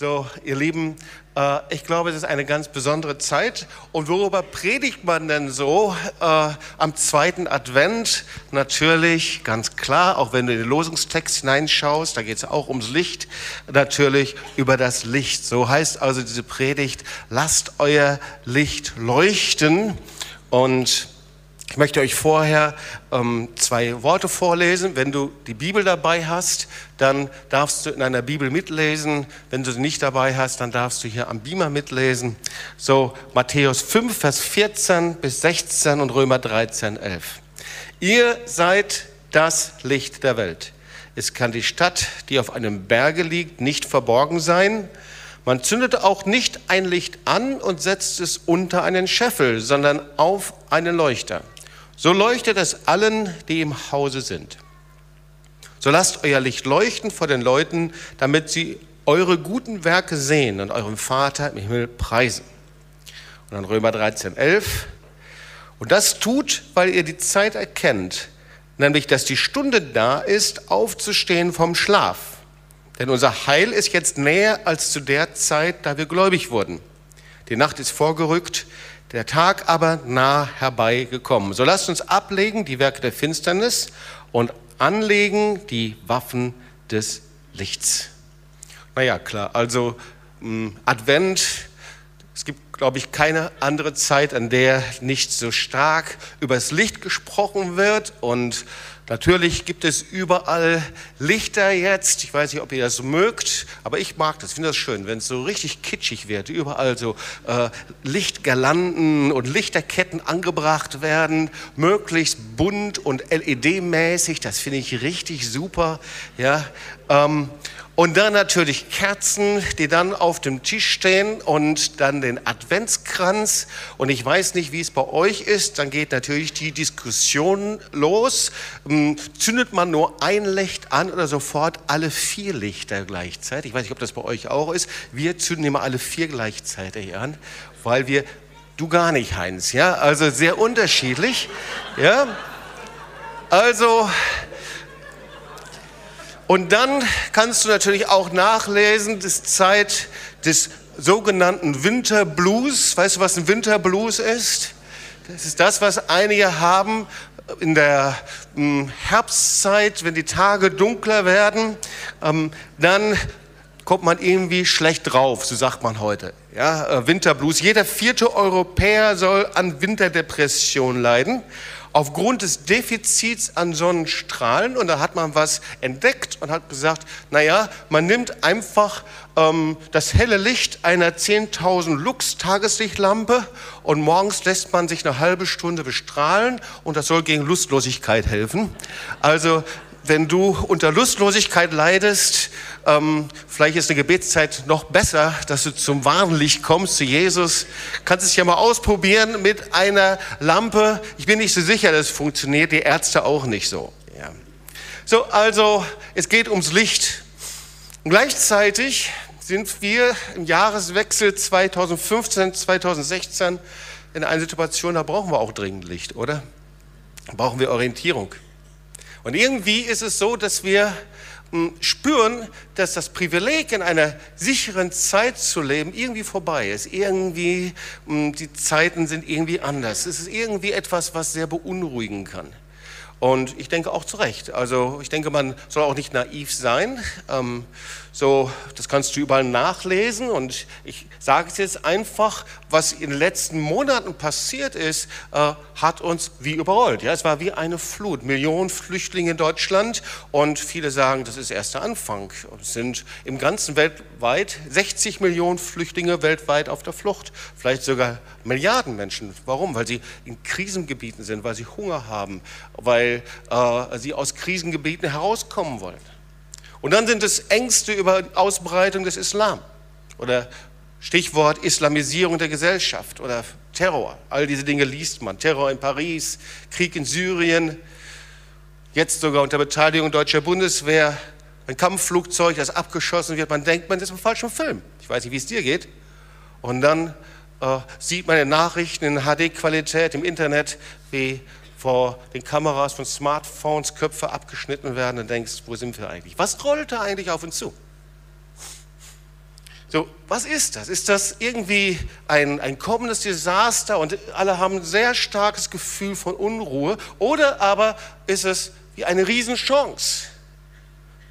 So, ihr Lieben, äh, ich glaube, es ist eine ganz besondere Zeit. Und worüber predigt man denn so äh, am zweiten Advent? Natürlich, ganz klar, auch wenn du in den Losungstext hineinschaust, da geht es auch ums Licht, natürlich über das Licht. So heißt also diese Predigt, lasst euer Licht leuchten. Und ich möchte euch vorher ähm, zwei Worte vorlesen. Wenn du die Bibel dabei hast, dann darfst du in einer Bibel mitlesen. Wenn du sie nicht dabei hast, dann darfst du hier am Beamer mitlesen. So Matthäus 5, Vers 14 bis 16 und Römer 13, 11. Ihr seid das Licht der Welt. Es kann die Stadt, die auf einem Berge liegt, nicht verborgen sein. Man zündet auch nicht ein Licht an und setzt es unter einen Scheffel, sondern auf einen Leuchter so leuchtet es allen, die im Hause sind. So lasst euer Licht leuchten vor den Leuten, damit sie eure guten Werke sehen und eurem Vater im Himmel preisen. Und dann Römer 13, 11. Und das tut, weil ihr die Zeit erkennt, nämlich dass die Stunde da ist, aufzustehen vom Schlaf. Denn unser Heil ist jetzt näher als zu der Zeit, da wir gläubig wurden. Die Nacht ist vorgerückt, der Tag aber nah herbeigekommen. So lasst uns ablegen die Werke der Finsternis und anlegen die Waffen des Lichts. Naja, klar, also hm, Advent, es gibt, glaube ich, keine andere Zeit, an der nicht so stark über das Licht gesprochen wird und Natürlich gibt es überall Lichter jetzt. Ich weiß nicht, ob ihr das mögt, aber ich mag das, finde das schön, wenn es so richtig kitschig wird. Überall so äh, Lichtgirlanden und Lichterketten angebracht werden, möglichst bunt und LED-mäßig. Das finde ich richtig super. Ja, ähm, und dann natürlich Kerzen, die dann auf dem Tisch stehen und dann den Adventskranz. Und ich weiß nicht, wie es bei euch ist. Dann geht natürlich die Diskussion los. Ähm, zündet man nur ein Licht an oder sofort alle vier Lichter gleichzeitig? Ich weiß nicht, ob das bei euch auch ist. Wir zünden immer alle vier gleichzeitig an, weil wir, du gar nicht, Heinz, ja? Also sehr unterschiedlich, ja? Also, und dann kannst du natürlich auch nachlesen, das Zeit des sogenannten Winterblues. Weißt du, was ein Winterblues ist? Das ist das, was einige haben in der hm, Herbstzeit, wenn die Tage dunkler werden, ähm, dann kommt man irgendwie schlecht drauf, so sagt man heute. Ja, äh, Winterblues. Jeder vierte Europäer soll an Winterdepression leiden aufgrund des Defizits an Sonnenstrahlen. Und da hat man was entdeckt und hat gesagt, naja, man nimmt einfach ähm, das helle Licht einer 10.000 Lux Tageslichtlampe und morgens lässt man sich eine halbe Stunde bestrahlen und das soll gegen Lustlosigkeit helfen. Also wenn du unter Lustlosigkeit leidest, ähm, vielleicht ist eine Gebetszeit noch besser, dass du zum wahren Licht kommst, zu Jesus. Kannst es ja mal ausprobieren mit einer Lampe. Ich bin nicht so sicher, dass es funktioniert, die Ärzte auch nicht so. Ja. So, also es geht ums Licht. Und gleichzeitig sind wir im Jahreswechsel 2015, 2016 in einer Situation, da brauchen wir auch dringend Licht, oder? Da brauchen wir Orientierung. Und irgendwie ist es so, dass wir hm, spüren, dass das Privileg, in einer sicheren Zeit zu leben, irgendwie vorbei ist. Irgendwie, hm, die Zeiten sind irgendwie anders. Es ist irgendwie etwas, was sehr beunruhigen kann. Und ich denke auch zu Recht. Also ich denke, man soll auch nicht naiv sein. Ähm, so, das kannst du überall nachlesen. Und ich sage es jetzt einfach, was in den letzten Monaten passiert ist, äh, hat uns wie überrollt. Ja, es war wie eine Flut. Millionen Flüchtlinge in Deutschland. Und viele sagen, das ist erst der Anfang. Es sind im ganzen weltweit 60 Millionen Flüchtlinge weltweit auf der Flucht. Vielleicht sogar Milliarden Menschen. Warum? Weil sie in Krisengebieten sind, weil sie Hunger haben, weil äh, sie aus Krisengebieten herauskommen wollen. Und dann sind es Ängste über die Ausbreitung des Islam oder Stichwort Islamisierung der Gesellschaft oder Terror. All diese Dinge liest man. Terror in Paris, Krieg in Syrien, jetzt sogar unter Beteiligung deutscher Bundeswehr, ein Kampfflugzeug, das abgeschossen wird. Man denkt, man ist im falschen Film. Ich weiß nicht, wie es dir geht. Und dann äh, sieht man in Nachrichten in HD-Qualität im Internet, wie vor den Kameras von Smartphones Köpfe abgeschnitten werden und denkst, wo sind wir eigentlich? Was rollt da eigentlich auf uns zu? So, was ist das? Ist das irgendwie ein, ein kommendes Desaster und alle haben ein sehr starkes Gefühl von Unruhe? Oder aber ist es wie eine Riesenchance?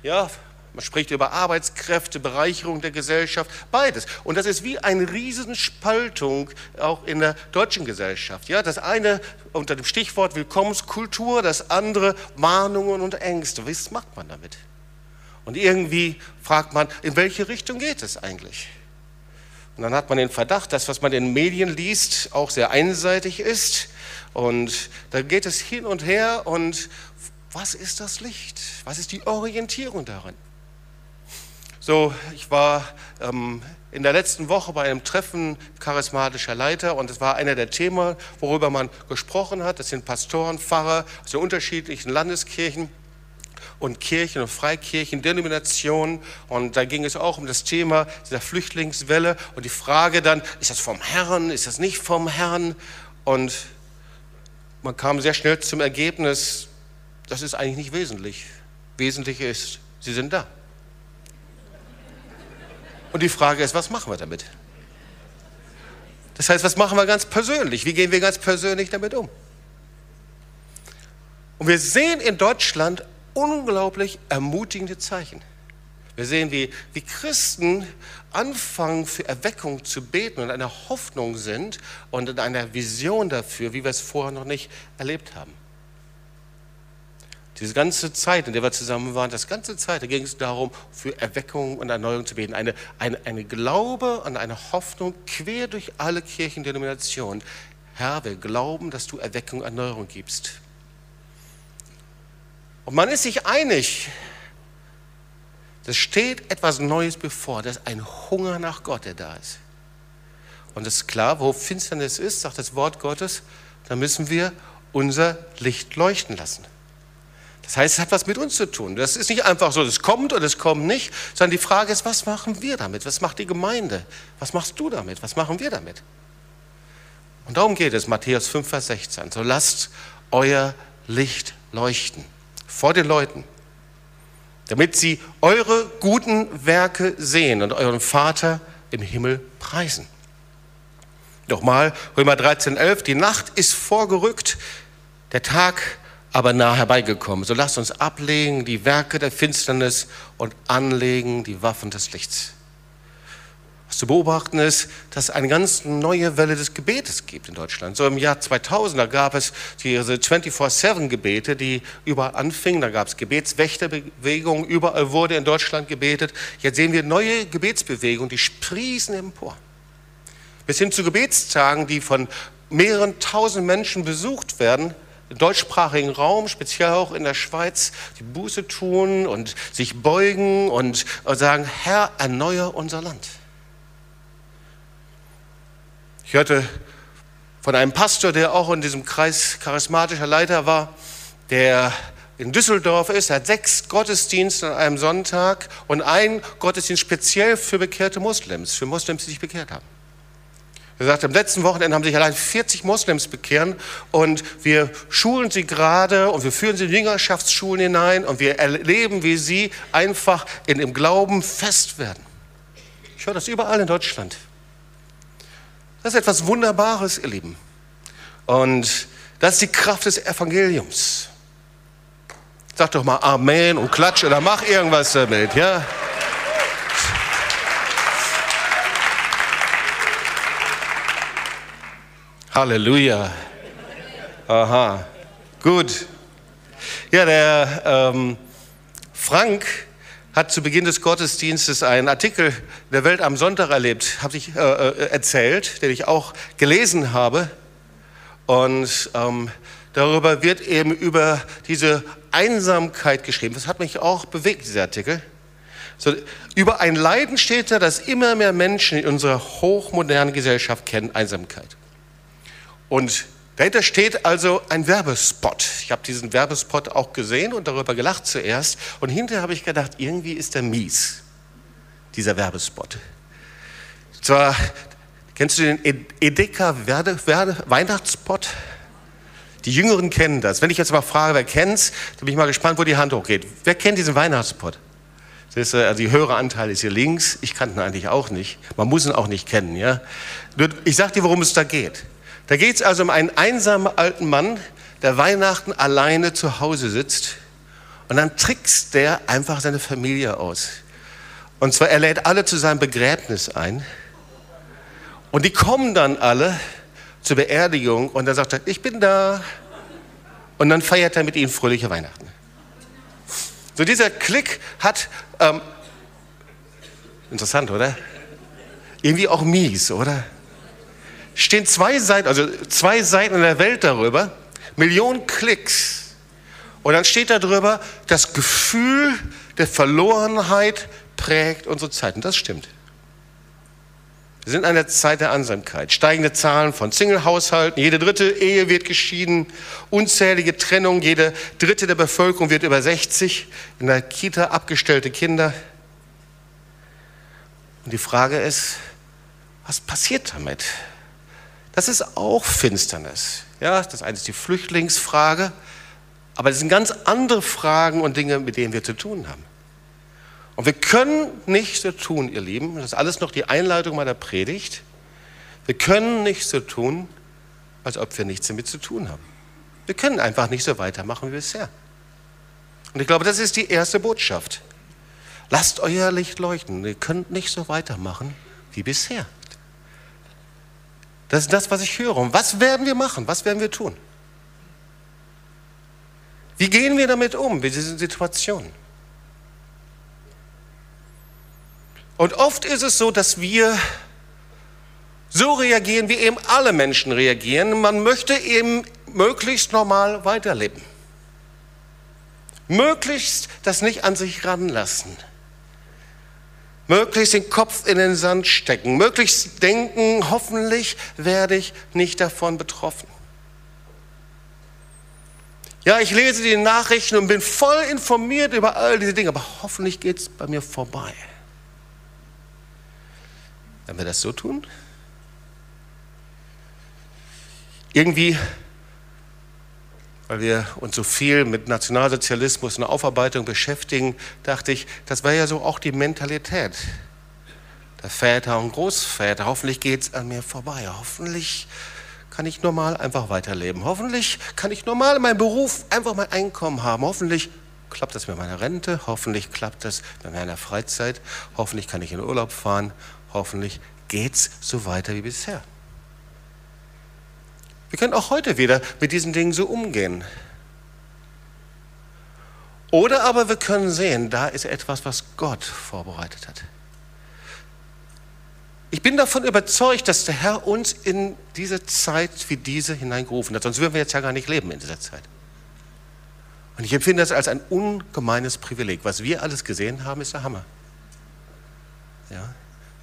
Ja, man spricht über Arbeitskräfte, Bereicherung der Gesellschaft, beides. Und das ist wie eine Riesenspaltung auch in der deutschen Gesellschaft. Ja, das eine unter dem Stichwort Willkommenskultur, das andere Warnungen und Ängste. Was macht man damit? Und irgendwie fragt man, in welche Richtung geht es eigentlich? Und dann hat man den Verdacht, dass was man in Medien liest, auch sehr einseitig ist. Und da geht es hin und her. Und was ist das Licht? Was ist die Orientierung darin? So, ich war ähm, in der letzten Woche bei einem Treffen charismatischer Leiter und es war einer der Themen, worüber man gesprochen hat. Das sind Pastoren, Pfarrer aus den unterschiedlichen Landeskirchen und Kirchen und Freikirchen, Denominationen. Und da ging es auch um das Thema dieser Flüchtlingswelle und die Frage dann, ist das vom Herrn, ist das nicht vom Herrn? Und man kam sehr schnell zum Ergebnis, das ist eigentlich nicht wesentlich. Wesentlich ist, sie sind da. Und die Frage ist, was machen wir damit? Das heißt, was machen wir ganz persönlich? Wie gehen wir ganz persönlich damit um? Und wir sehen in Deutschland unglaublich ermutigende Zeichen. Wir sehen, wie, wie Christen anfangen, für Erweckung zu beten und in einer Hoffnung sind und in einer Vision dafür, wie wir es vorher noch nicht erlebt haben. Diese ganze Zeit, in der wir zusammen waren, das ganze Zeit, da ging es darum, für Erweckung und Erneuerung zu beten. Eine, eine, eine Glaube und eine Hoffnung quer durch alle Kirchendenominationen. Herr, wir glauben, dass du Erweckung, und Erneuerung gibst. Und man ist sich einig, es steht etwas Neues bevor, das ist ein Hunger nach Gott, der da ist. Und es ist klar, wo Finsternis ist, sagt das Wort Gottes, da müssen wir unser Licht leuchten lassen. Das heißt, es hat was mit uns zu tun. Das ist nicht einfach so, es kommt oder es kommt nicht, sondern die Frage ist, was machen wir damit? Was macht die Gemeinde? Was machst du damit? Was machen wir damit? Und darum geht es, Matthäus 5, Vers 16. So lasst euer Licht leuchten vor den Leuten, damit sie eure guten Werke sehen und euren Vater im Himmel preisen. Nochmal, Römer 13, 11, die Nacht ist vorgerückt, der Tag aber nah herbeigekommen. So lasst uns ablegen die Werke der Finsternis und anlegen die Waffen des Lichts. Was zu beobachten ist, dass es eine ganz neue Welle des Gebetes gibt in Deutschland. So im Jahr 2000, da gab es diese 24-7-Gebete, die überall anfingen. Da gab es Gebetswächterbewegungen, überall wurde in Deutschland gebetet. Jetzt sehen wir neue Gebetsbewegungen, die sprießen empor. Bis hin zu Gebetstagen, die von mehreren tausend Menschen besucht werden, deutschsprachigen Raum, speziell auch in der Schweiz, die Buße tun und sich beugen und sagen, Herr, erneuere unser Land. Ich hörte von einem Pastor, der auch in diesem Kreis charismatischer Leiter war, der in Düsseldorf ist, hat sechs Gottesdienste an einem Sonntag und ein Gottesdienst speziell für bekehrte Muslims, für Muslims, die sich bekehrt haben. Er sagt, am letzten Wochenende haben sich allein 40 Moslems bekehren und wir schulen sie gerade und wir führen sie in Jüngerschaftsschulen hinein und wir erleben, wie sie einfach in dem Glauben fest werden. Ich höre das überall in Deutschland. Das ist etwas Wunderbares, ihr Lieben. Und das ist die Kraft des Evangeliums. Sag doch mal Amen und klatsch oder mach irgendwas damit, ja? Halleluja. Aha, gut. Ja, der ähm, Frank hat zu Beginn des Gottesdienstes einen Artikel der Welt am Sonntag erlebt, habe ich äh, äh, erzählt, den ich auch gelesen habe. Und ähm, darüber wird eben über diese Einsamkeit geschrieben. Das hat mich auch bewegt, dieser Artikel. So, über ein Leiden steht da, dass immer mehr Menschen in unserer hochmodernen Gesellschaft kennen Einsamkeit. Und dahinter steht also ein Werbespot. Ich habe diesen Werbespot auch gesehen und darüber gelacht zuerst. Und hinterher habe ich gedacht, irgendwie ist der mies, dieser Werbespot. Zwar, kennst du den Edeka Werde, Werde, Weihnachtsspot? Die Jüngeren kennen das. Wenn ich jetzt mal frage, wer kennt's, dann bin ich mal gespannt, wo die Hand hochgeht. Wer kennt diesen Weihnachtsspot? Siehst du, also die höhere Anteil ist hier links. Ich kannte ihn eigentlich auch nicht. Man muss ihn auch nicht kennen, ja. Ich sag dir, worum es da geht. Da geht es also um einen einsamen alten Mann, der Weihnachten alleine zu Hause sitzt und dann trickst der einfach seine Familie aus. Und zwar, er lädt alle zu seinem Begräbnis ein und die kommen dann alle zur Beerdigung und dann sagt er, ich bin da. Und dann feiert er mit ihnen fröhliche Weihnachten. So dieser Klick hat, ähm, interessant, oder? Irgendwie auch mies, oder? Stehen zwei Seiten, also zwei Seiten in der Welt darüber, Millionen Klicks. Und dann steht da drüber, das Gefühl der Verlorenheit prägt unsere Zeit. Und das stimmt. Wir sind in einer Zeit der Ansamkeit. Steigende Zahlen von Single-Haushalten, jede dritte Ehe wird geschieden, unzählige Trennungen, jede dritte der Bevölkerung wird über 60, in der Kita abgestellte Kinder. Und die Frage ist, was passiert damit? Das ist auch Finsternis. Ja, das eine ist die Flüchtlingsfrage, aber das sind ganz andere Fragen und Dinge, mit denen wir zu tun haben. Und wir können nicht so tun, ihr Lieben, das ist alles noch die Einleitung meiner Predigt, wir können nicht so tun, als ob wir nichts damit zu tun haben. Wir können einfach nicht so weitermachen wie bisher. Und ich glaube, das ist die erste Botschaft. Lasst euer Licht leuchten. Ihr könnt nicht so weitermachen wie bisher. Das ist das, was ich höre. Und was werden wir machen? Was werden wir tun? Wie gehen wir damit um, mit diesen Situationen? Und oft ist es so, dass wir so reagieren, wie eben alle Menschen reagieren. Man möchte eben möglichst normal weiterleben. Möglichst das nicht an sich ranlassen. Möglichst den Kopf in den Sand stecken. Möglichst denken, hoffentlich werde ich nicht davon betroffen. Ja, ich lese die Nachrichten und bin voll informiert über all diese Dinge, aber hoffentlich geht es bei mir vorbei. Wenn wir das so tun? Irgendwie, weil wir uns so viel mit Nationalsozialismus und Aufarbeitung beschäftigen, dachte ich, das wäre ja so auch die Mentalität der Väter und Großväter. Hoffentlich geht es an mir vorbei. Hoffentlich kann ich normal einfach weiterleben. Hoffentlich kann ich normal in meinem Beruf einfach mein Einkommen haben. Hoffentlich klappt das mit meiner Rente. Hoffentlich klappt das mit meiner Freizeit. Hoffentlich kann ich in Urlaub fahren hoffentlich geht es so weiter wie bisher. Wir können auch heute wieder mit diesen Dingen so umgehen. Oder aber wir können sehen, da ist etwas, was Gott vorbereitet hat. Ich bin davon überzeugt, dass der Herr uns in diese Zeit wie diese hineingerufen hat. Sonst würden wir jetzt ja gar nicht leben in dieser Zeit. Und ich empfinde das als ein ungemeines Privileg. Was wir alles gesehen haben, ist der Hammer. Ja?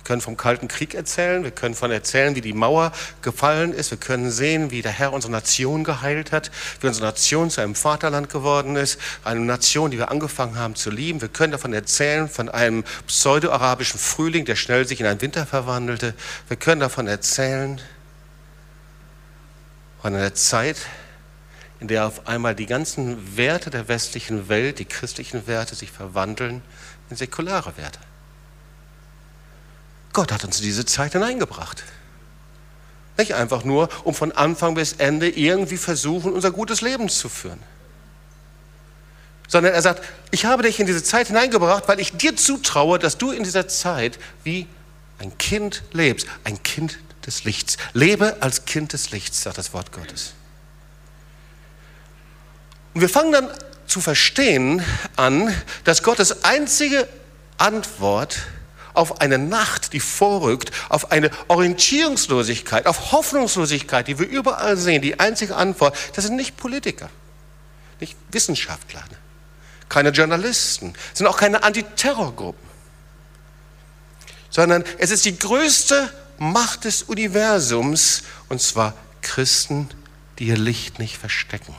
Wir können vom Kalten Krieg erzählen, wir können von erzählen, wie die Mauer gefallen ist, wir können sehen, wie der Herr unsere Nation geheilt hat, wie unsere Nation zu einem Vaterland geworden ist, eine Nation, die wir angefangen haben zu lieben. Wir können davon erzählen, von einem pseudo-arabischen Frühling, der schnell sich in einen Winter verwandelte. Wir können davon erzählen, von einer Zeit, in der auf einmal die ganzen Werte der westlichen Welt, die christlichen Werte, sich verwandeln in säkulare Werte. Gott hat uns in diese Zeit hineingebracht. Nicht einfach nur, um von Anfang bis Ende irgendwie versuchen, unser gutes Leben zu führen. Sondern er sagt, ich habe dich in diese Zeit hineingebracht, weil ich dir zutraue, dass du in dieser Zeit wie ein Kind lebst, ein Kind des Lichts. Lebe als Kind des Lichts, sagt das Wort Gottes. Und wir fangen dann zu verstehen an, dass Gottes einzige Antwort auf eine Nacht, die vorrückt, auf eine Orientierungslosigkeit, auf Hoffnungslosigkeit, die wir überall sehen. Die einzige Antwort, das sind nicht Politiker, nicht Wissenschaftler, keine Journalisten, sind auch keine Antiterrorgruppen, sondern es ist die größte Macht des Universums, und zwar Christen, die ihr Licht nicht verstecken.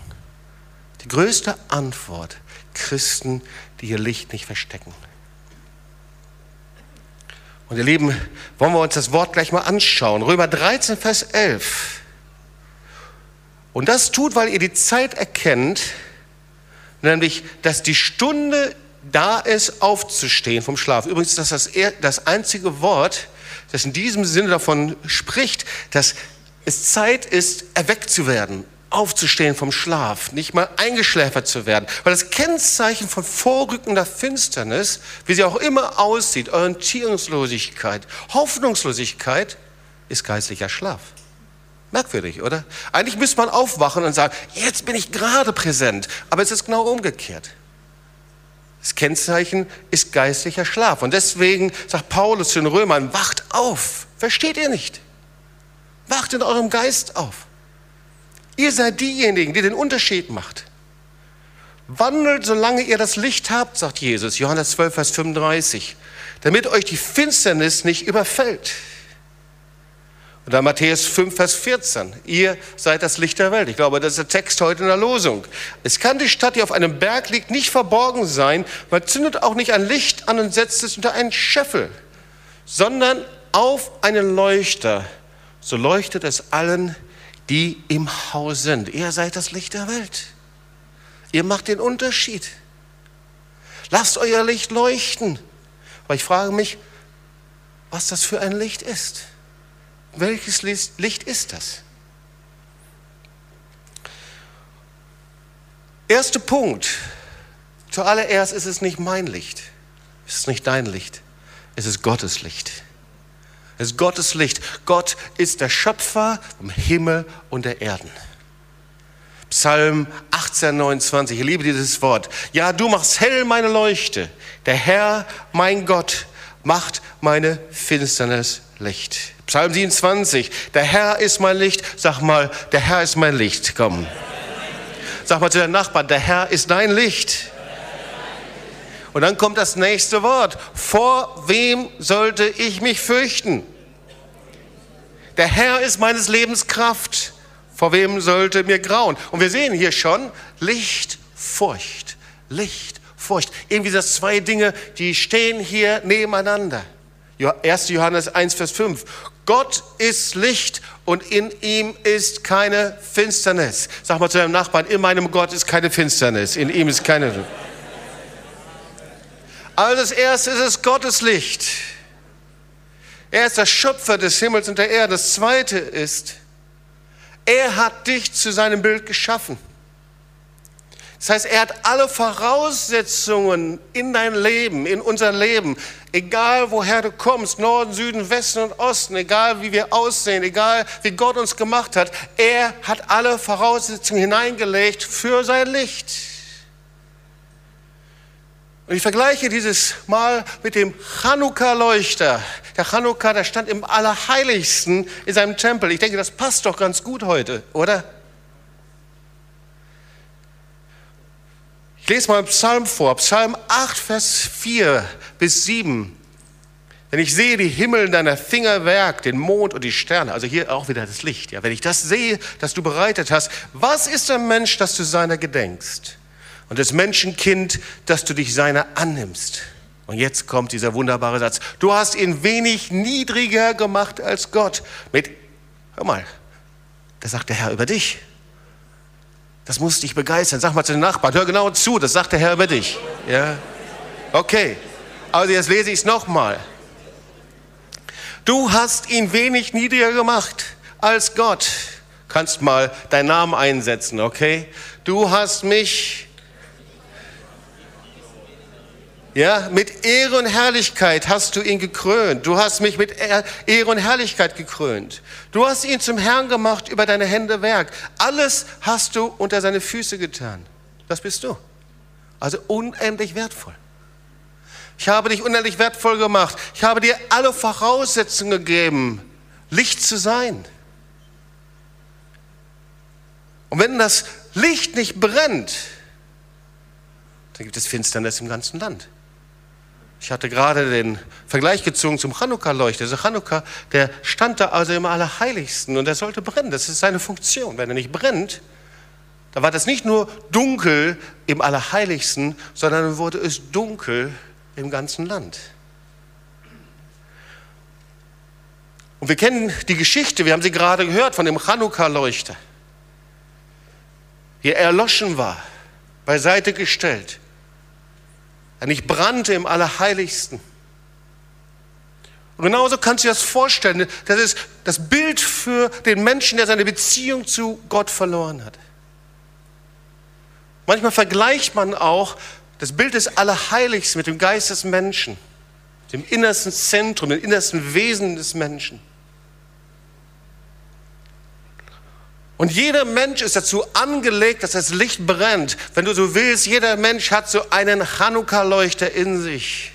Die größte Antwort, Christen, die ihr Licht nicht verstecken. Und ihr Lieben, wollen wir uns das Wort gleich mal anschauen. Römer 13, Vers 11. Und das tut, weil ihr die Zeit erkennt, nämlich, dass die Stunde da ist aufzustehen vom Schlaf. Übrigens ist das das einzige Wort, das in diesem Sinne davon spricht, dass es Zeit ist, erweckt zu werden, aufzustehen vom Schlaf, nicht mal eingeschläfert zu werden. Weil das Kennzeichen von vorrückender Finsternis, wie sie auch immer aussieht, Orientierungslosigkeit, Hoffnungslosigkeit, ist geistlicher Schlaf. Merkwürdig, oder? Eigentlich müsste man aufwachen und sagen, jetzt bin ich gerade präsent, aber es ist genau umgekehrt. Das Kennzeichen ist geistlicher Schlaf. Und deswegen sagt Paulus zu den Römern, wacht auf. Versteht ihr nicht? Wacht in eurem Geist auf. Ihr seid diejenigen, die den Unterschied macht. Wandelt, solange ihr das Licht habt, sagt Jesus, Johannes 12, Vers 35, damit euch die Finsternis nicht überfällt. Und dann Matthäus 5, Vers 14. Ihr seid das Licht der Welt. Ich glaube, das ist der Text heute in der Losung. Es kann die Stadt, die auf einem Berg liegt, nicht verborgen sein. Man zündet auch nicht ein Licht an und setzt es unter einen Scheffel, sondern auf einen Leuchter. So leuchtet es allen, die im Haus sind. Ihr seid das Licht der Welt. Ihr macht den Unterschied. Lasst euer Licht leuchten. Aber ich frage mich, was das für ein Licht ist. Welches Licht ist das? Erster Punkt. Zuallererst ist es nicht mein Licht. Es ist nicht dein Licht. Es ist Gottes Licht. Es ist Gottes Licht. Gott ist der Schöpfer vom Himmel und der Erden. Psalm 18, 29. Ich liebe dieses Wort. Ja, du machst hell meine Leuchte. Der Herr, mein Gott, macht meine Finsternis Licht. Psalm 27. Der Herr ist mein Licht. Sag mal, der Herr ist mein Licht. Komm. Sag mal zu deinem Nachbarn, der Herr ist dein Licht. Und dann kommt das nächste Wort. Vor wem sollte ich mich fürchten? Der Herr ist meines Lebens Kraft. Vor wem sollte mir grauen? Und wir sehen hier schon Licht, Furcht. Licht, Furcht. Irgendwie das zwei Dinge, die stehen hier nebeneinander. 1. Johannes 1, Vers 5. Gott ist Licht und in ihm ist keine Finsternis. Sag mal zu deinem Nachbarn, in meinem Gott ist keine Finsternis, in ihm ist keine. Also das Erste ist es Gottes Licht. Er ist der Schöpfer des Himmels und der Erde. Das Zweite ist, er hat dich zu seinem Bild geschaffen. Das heißt, er hat alle Voraussetzungen in dein Leben, in unser Leben, egal woher du kommst, Norden, Süden, Westen und Osten, egal wie wir aussehen, egal wie Gott uns gemacht hat, er hat alle Voraussetzungen hineingelegt für sein Licht. Und ich vergleiche dieses Mal mit dem Chanukka-Leuchter. Der Chanukka, der stand im Allerheiligsten in seinem Tempel. Ich denke, das passt doch ganz gut heute, oder? Ich lese mal einen Psalm vor, Psalm 8, Vers 4 bis 7. Wenn ich sehe die Himmel deiner Finger Werk, den Mond und die Sterne, also hier auch wieder das Licht, ja, wenn ich das sehe, das du bereitet hast, was ist der Mensch, dass du seiner gedenkst? Und das Menschenkind, dass du dich seiner annimmst. Und jetzt kommt dieser wunderbare Satz. Du hast ihn wenig niedriger gemacht als Gott. Mit, hör mal, das sagt der Herr über dich. Das muss dich begeistern. Sag mal zu den Nachbarn, hör genau zu, das sagt der Herr über dich. Ja? Okay, also jetzt lese ich es nochmal. Du hast ihn wenig niedriger gemacht als Gott. Kannst mal deinen Namen einsetzen, okay? Du hast mich ja, mit Ehre und Herrlichkeit hast du ihn gekrönt. Du hast mich mit Ehre und Herrlichkeit gekrönt. Du hast ihn zum Herrn gemacht über deine Hände Werk. Alles hast du unter seine Füße getan. Das bist du. Also unendlich wertvoll. Ich habe dich unendlich wertvoll gemacht. Ich habe dir alle Voraussetzungen gegeben, Licht zu sein. Und wenn das Licht nicht brennt, dann gibt es Finsternis im ganzen Land. Ich hatte gerade den Vergleich gezogen zum Chanukka-Leuchter. Also Chanukka, der stand da also im Allerheiligsten und er sollte brennen. Das ist seine Funktion. Wenn er nicht brennt, dann war das nicht nur dunkel im Allerheiligsten, sondern dann wurde es dunkel im ganzen Land. Und wir kennen die Geschichte, wir haben sie gerade gehört von dem Chanukka-Leuchter. Hier erloschen war, beiseite gestellt eigentlich brannte im Allerheiligsten. Und genauso kannst du dir das vorstellen. Das ist das Bild für den Menschen, der seine Beziehung zu Gott verloren hat. Manchmal vergleicht man auch das Bild des Allerheiligsten mit dem Geist des Menschen, dem innersten Zentrum, dem innersten Wesen des Menschen. Und jeder Mensch ist dazu angelegt, dass das Licht brennt. Wenn du so willst, jeder Mensch hat so einen Chanukka-Leuchter in sich.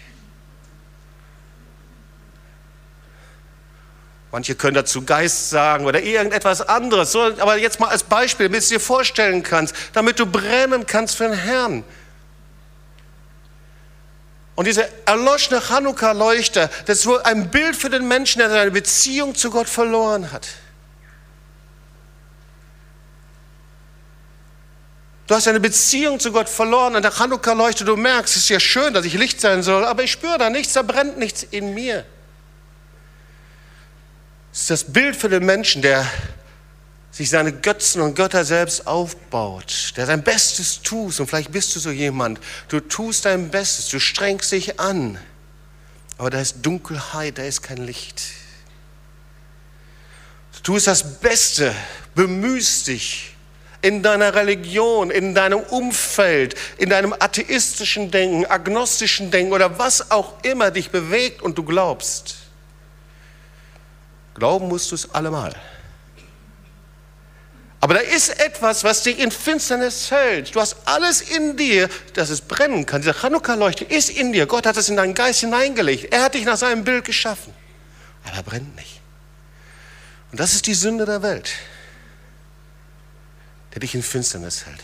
Manche können dazu Geist sagen oder irgendetwas anderes. So, aber jetzt mal als Beispiel, damit du dir vorstellen kannst, damit du brennen kannst für den Herrn. Und dieser erloschene Chanukka-Leuchter, das ist wohl ein Bild für den Menschen, der seine Beziehung zu Gott verloren hat. Du hast deine Beziehung zu Gott verloren und der Chanukka-Leuchter, du merkst, es ist ja schön, dass ich Licht sein soll, aber ich spüre da nichts, da brennt nichts in mir. Es ist das Bild für den Menschen, der sich seine Götzen und Götter selbst aufbaut, der sein Bestes tut. Und vielleicht bist du so jemand. Du tust dein Bestes, du strengst dich an. Aber da ist Dunkelheit, da ist kein Licht. Du tust das Beste, bemühst dich in deiner Religion, in deinem Umfeld, in deinem atheistischen Denken, agnostischen Denken oder was auch immer dich bewegt und du glaubst. Glauben musst du es allemal. Aber da ist etwas, was dich in Finsternis hält. Du hast alles in dir, dass es brennen kann. Dieser Chanukka-Leuchte ist in dir. Gott hat es in deinen Geist hineingelegt. Er hat dich nach seinem Bild geschaffen. Aber er brennt nicht. Und das ist die Sünde der Welt, der dich in Finsternis hält.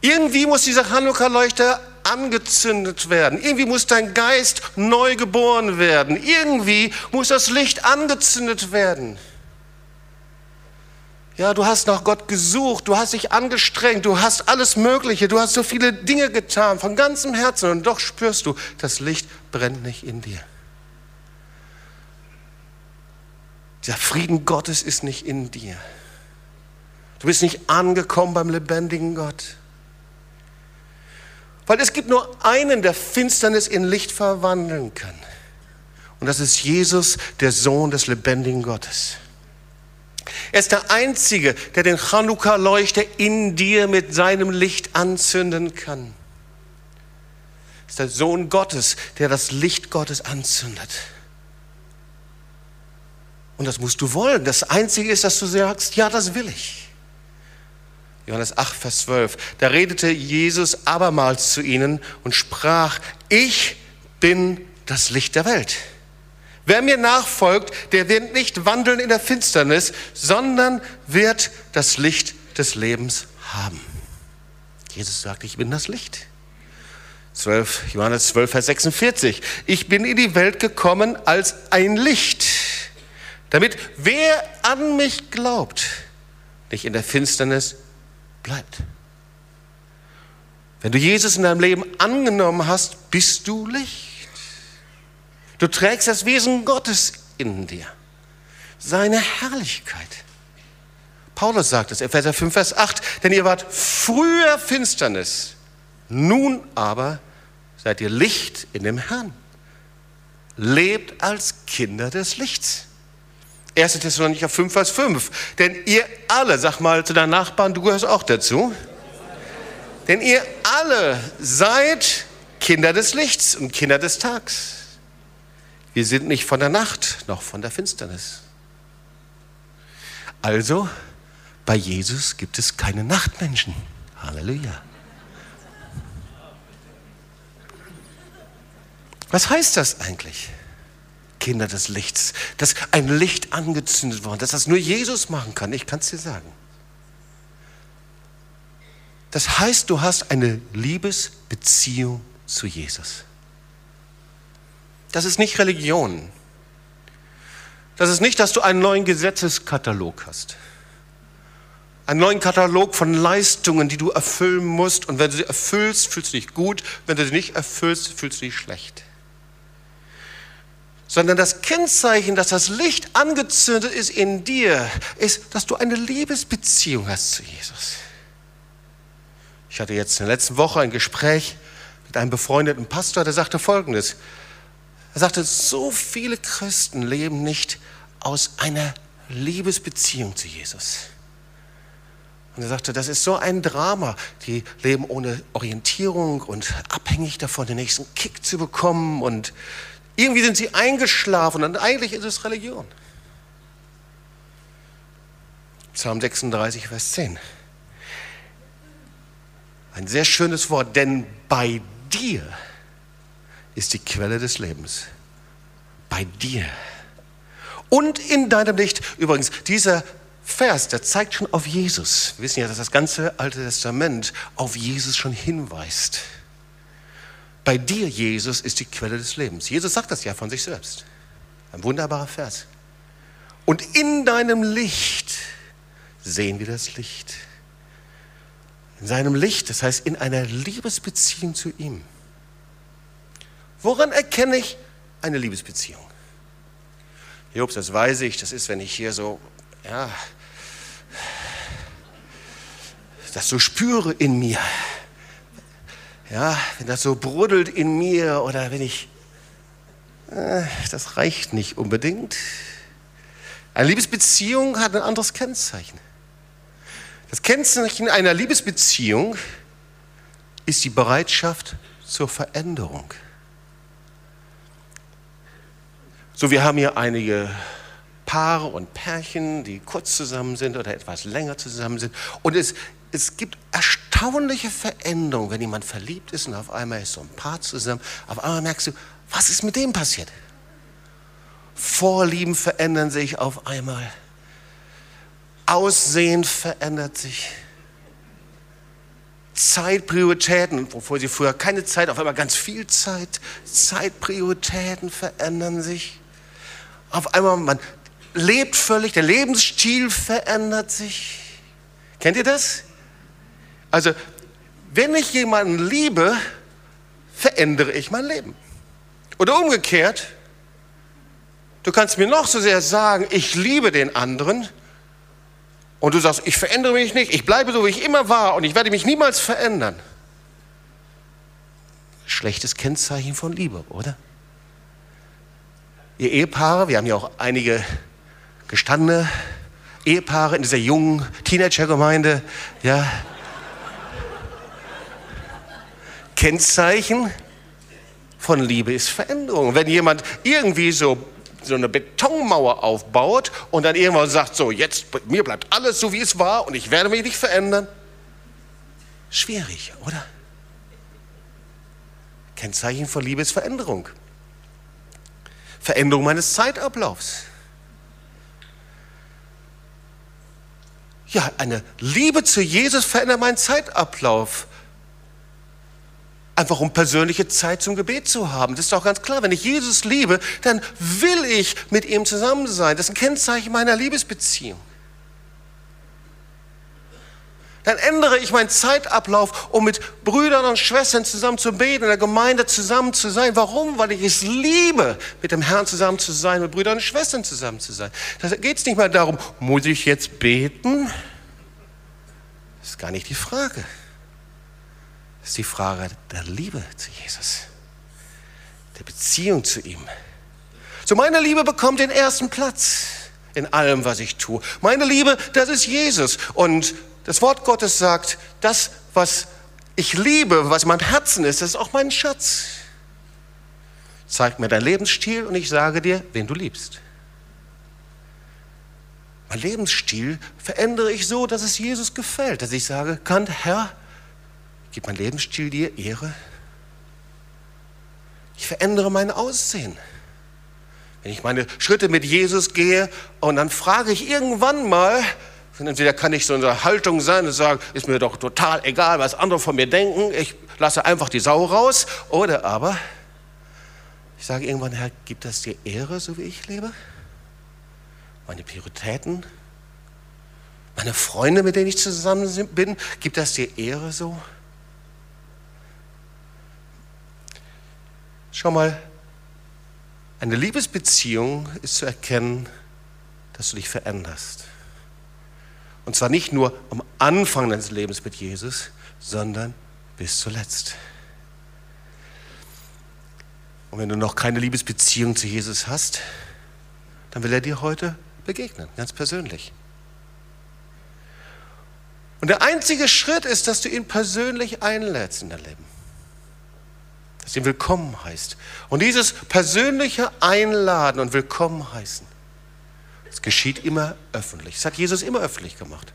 Irgendwie muss dieser Chanukka-Leuchter angezündet werden. Irgendwie muss dein Geist neu geboren werden. Irgendwie muss das Licht angezündet werden. Ja, du hast nach Gott gesucht, du hast dich angestrengt, du hast alles Mögliche, du hast so viele Dinge getan von ganzem Herzen und doch spürst du, das Licht brennt nicht in dir. Der Frieden Gottes ist nicht in dir. Du bist nicht angekommen beim lebendigen Gott. Weil es gibt nur einen, der Finsternis in Licht verwandeln kann. Und das ist Jesus, der Sohn des lebendigen Gottes. Er ist der Einzige, der den Chanukka-Leuchter in dir mit seinem Licht anzünden kann. Er ist der Sohn Gottes, der das Licht Gottes anzündet. Und das musst du wollen. Das Einzige ist, dass du sagst, ja, das will ich. Johannes 8, Vers 12. Da redete Jesus abermals zu ihnen und sprach, ich bin das Licht der Welt. Wer mir nachfolgt, der wird nicht wandeln in der Finsternis, sondern wird das Licht des Lebens haben. Jesus sagt, ich bin das Licht. 12, Johannes 12, Vers 46. Ich bin in die Welt gekommen als ein Licht, damit wer an mich glaubt, nicht in der Finsternis bleibt. Wenn du Jesus in deinem Leben angenommen hast, bist du Licht. Du trägst das Wesen Gottes in dir, seine Herrlichkeit. Paulus sagt es, Epheser 5, Vers 8, denn ihr wart früher Finsternis, nun aber seid ihr Licht in dem Herrn. Lebt als Kinder des Lichts. 1. Thessalonicher 5, Vers 5. Denn ihr alle, sag mal zu deinen Nachbarn, du gehörst auch dazu. Denn ihr alle seid Kinder des Lichts und Kinder des Tags. Wir sind nicht von der Nacht noch von der Finsternis. Also, bei Jesus gibt es keine Nachtmenschen. Halleluja. Was heißt das eigentlich? Kinder des Lichts, dass ein Licht angezündet worden, dass das nur Jesus machen kann. Ich kann es dir sagen. Das heißt, du hast eine Liebesbeziehung zu Jesus. Das ist nicht Religion. Das ist nicht, dass du einen neuen Gesetzeskatalog hast. Einen neuen Katalog von Leistungen, die du erfüllen musst. Und wenn du sie erfüllst, fühlst du dich gut. Wenn du sie nicht erfüllst, fühlst du dich schlecht sondern das Kennzeichen, dass das Licht angezündet ist in dir, ist, dass du eine Liebesbeziehung hast zu Jesus. Ich hatte jetzt in der letzten Woche ein Gespräch mit einem befreundeten Pastor, der sagte Folgendes. Er sagte, so viele Christen leben nicht aus einer Liebesbeziehung zu Jesus. Und er sagte, das ist so ein Drama. Die leben ohne Orientierung und abhängig davon, den nächsten Kick zu bekommen. Und irgendwie sind sie eingeschlafen und eigentlich ist es Religion. Psalm 36, Vers 10. Ein sehr schönes Wort, denn bei dir ist die Quelle des Lebens. Bei dir. Und in deinem Licht. Übrigens, dieser Vers, der zeigt schon auf Jesus. Wir wissen ja, dass das ganze Alte Testament auf Jesus schon hinweist. Bei dir, Jesus, ist die Quelle des Lebens. Jesus sagt das ja von sich selbst. Ein wunderbarer Vers. Und in deinem Licht sehen wir das Licht. In seinem Licht, das heißt in einer Liebesbeziehung zu ihm. Woran erkenne ich eine Liebesbeziehung? Jobs, das weiß ich, das ist, wenn ich hier so, ja, das so spüre in mir. Ja, wenn das so brodelt in mir oder wenn ich, äh, das reicht nicht unbedingt. Eine Liebesbeziehung hat ein anderes Kennzeichen. Das Kennzeichen einer Liebesbeziehung ist die Bereitschaft zur Veränderung. So, wir haben hier einige Paare und Pärchen, die kurz zusammen sind oder etwas länger zusammen sind. Und es, es gibt erstaunliche Veränderungen, wenn jemand verliebt ist und auf einmal ist so ein Paar zusammen. Auf einmal merkst du, was ist mit dem passiert? Vorlieben verändern sich auf einmal. Aussehen verändert sich. Zeitprioritäten, wovor sie früher keine Zeit, auf einmal ganz viel Zeit. Zeitprioritäten verändern sich. Auf einmal, man lebt völlig, der Lebensstil verändert sich. Kennt ihr das? Also, wenn ich jemanden liebe, verändere ich mein Leben. Oder umgekehrt, du kannst mir noch so sehr sagen, ich liebe den anderen, und du sagst, ich verändere mich nicht, ich bleibe so, wie ich immer war und ich werde mich niemals verändern. Schlechtes Kennzeichen von Liebe, oder? Ihr Ehepaare, wir haben ja auch einige gestandene Ehepaare in dieser jungen Teenagergemeinde, ja. Kennzeichen von Liebe ist Veränderung. Wenn jemand irgendwie so so eine Betonmauer aufbaut und dann irgendwann sagt, so jetzt, mir bleibt alles so, wie es war und ich werde mich nicht verändern. Schwierig, oder? Kennzeichen von Liebe ist Veränderung. Veränderung meines Zeitablaufs. Ja, eine Liebe zu Jesus verändert meinen Zeitablauf einfach um persönliche Zeit zum Gebet zu haben. Das ist doch ganz klar. Wenn ich Jesus liebe, dann will ich mit ihm zusammen sein. Das ist ein Kennzeichen meiner Liebesbeziehung. Dann ändere ich meinen Zeitablauf, um mit Brüdern und Schwestern zusammen zu beten, in der Gemeinde zusammen zu sein. Warum? Weil ich es liebe, mit dem Herrn zusammen zu sein, mit Brüdern und Schwestern zusammen zu sein. Da geht es nicht mal darum, muss ich jetzt beten? Das ist gar nicht die Frage ist die Frage der Liebe zu Jesus, der Beziehung zu ihm. So meine Liebe bekommt den ersten Platz in allem, was ich tue. Meine Liebe, das ist Jesus. Und das Wort Gottes sagt, das, was ich liebe, was in meinem Herzen ist, das ist auch mein Schatz. Zeig mir dein Lebensstil und ich sage dir, wen du liebst. Mein Lebensstil verändere ich so, dass es Jesus gefällt, dass ich sage, kann Herr, Gibt mein Lebensstil dir Ehre? Ich verändere mein Aussehen. Wenn ich meine Schritte mit Jesus gehe und dann frage ich irgendwann mal, entweder kann ich so in der Haltung sein und sagen, ist mir doch total egal, was andere von mir denken, ich lasse einfach die Sau raus, oder aber ich sage irgendwann, Herr, gibt das dir Ehre, so wie ich lebe? Meine Prioritäten? Meine Freunde, mit denen ich zusammen bin, gibt das dir Ehre so? Schau mal, eine Liebesbeziehung ist zu erkennen, dass du dich veränderst. Und zwar nicht nur am Anfang deines Lebens mit Jesus, sondern bis zuletzt. Und wenn du noch keine Liebesbeziehung zu Jesus hast, dann will er dir heute begegnen, ganz persönlich. Und der einzige Schritt ist, dass du ihn persönlich einlädst in dein Leben. Dass ihn willkommen heißt. Und dieses persönliche Einladen und Willkommen heißen, das geschieht immer öffentlich. Das hat Jesus immer öffentlich gemacht.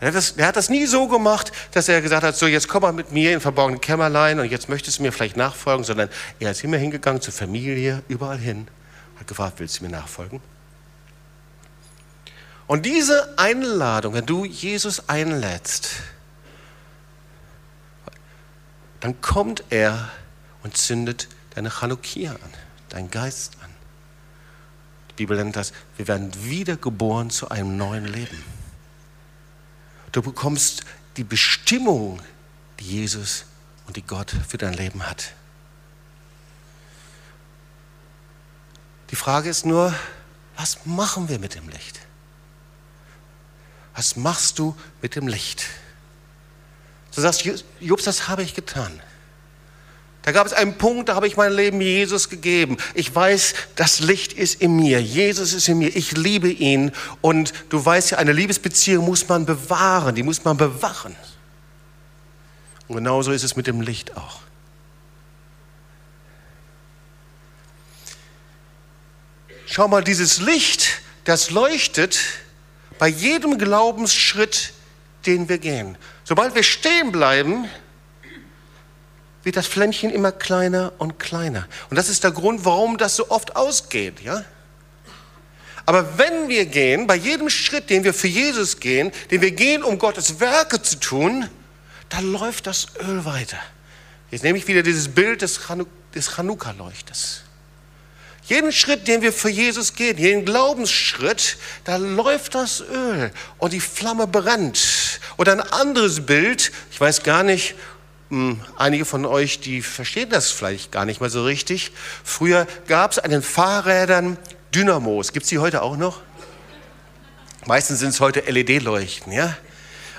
Er hat, das, er hat das nie so gemacht, dass er gesagt hat, so jetzt komm mal mit mir in verborgenen Kämmerlein und jetzt möchtest du mir vielleicht nachfolgen, sondern er ist immer hingegangen zur Familie, überall hin, hat gefragt, willst du mir nachfolgen? Und diese Einladung, wenn du Jesus einlädst, dann kommt er und zündet deine Chanukia an, dein Geist an. Die Bibel nennt das, wir werden wiedergeboren zu einem neuen Leben. Du bekommst die Bestimmung, die Jesus und die Gott für dein Leben hat. Die Frage ist nur, was machen wir mit dem Licht? Was machst du mit dem Licht? Du sagst, Jobs, das habe ich getan. Da gab es einen Punkt, da habe ich mein Leben Jesus gegeben. Ich weiß, das Licht ist in mir. Jesus ist in mir. Ich liebe ihn. Und du weißt ja, eine Liebesbeziehung muss man bewahren, die muss man bewachen. Und genauso ist es mit dem Licht auch. Schau mal, dieses Licht, das leuchtet bei jedem Glaubensschritt, den wir gehen. Sobald wir stehen bleiben, wird das Flämmchen immer kleiner und kleiner. Und das ist der Grund, warum das so oft ausgeht, ja? Aber wenn wir gehen, bei jedem Schritt, den wir für Jesus gehen, den wir gehen, um Gottes Werke zu tun, dann läuft das Öl weiter. Jetzt nehme ich wieder dieses Bild des, Chanukka-Leuchters. Jeden Schritt, den wir für Jesus gehen, jeden Glaubensschritt, da läuft das Öl und die Flamme brennt. Oder ein anderes Bild, ich weiß gar nicht, hm, einige von euch, die verstehen das vielleicht gar nicht mal so richtig. Früher gab es an den Fahrrädern Dynamos. Gibt es die heute auch noch? Meistens sind es heute LED-Leuchten, ja?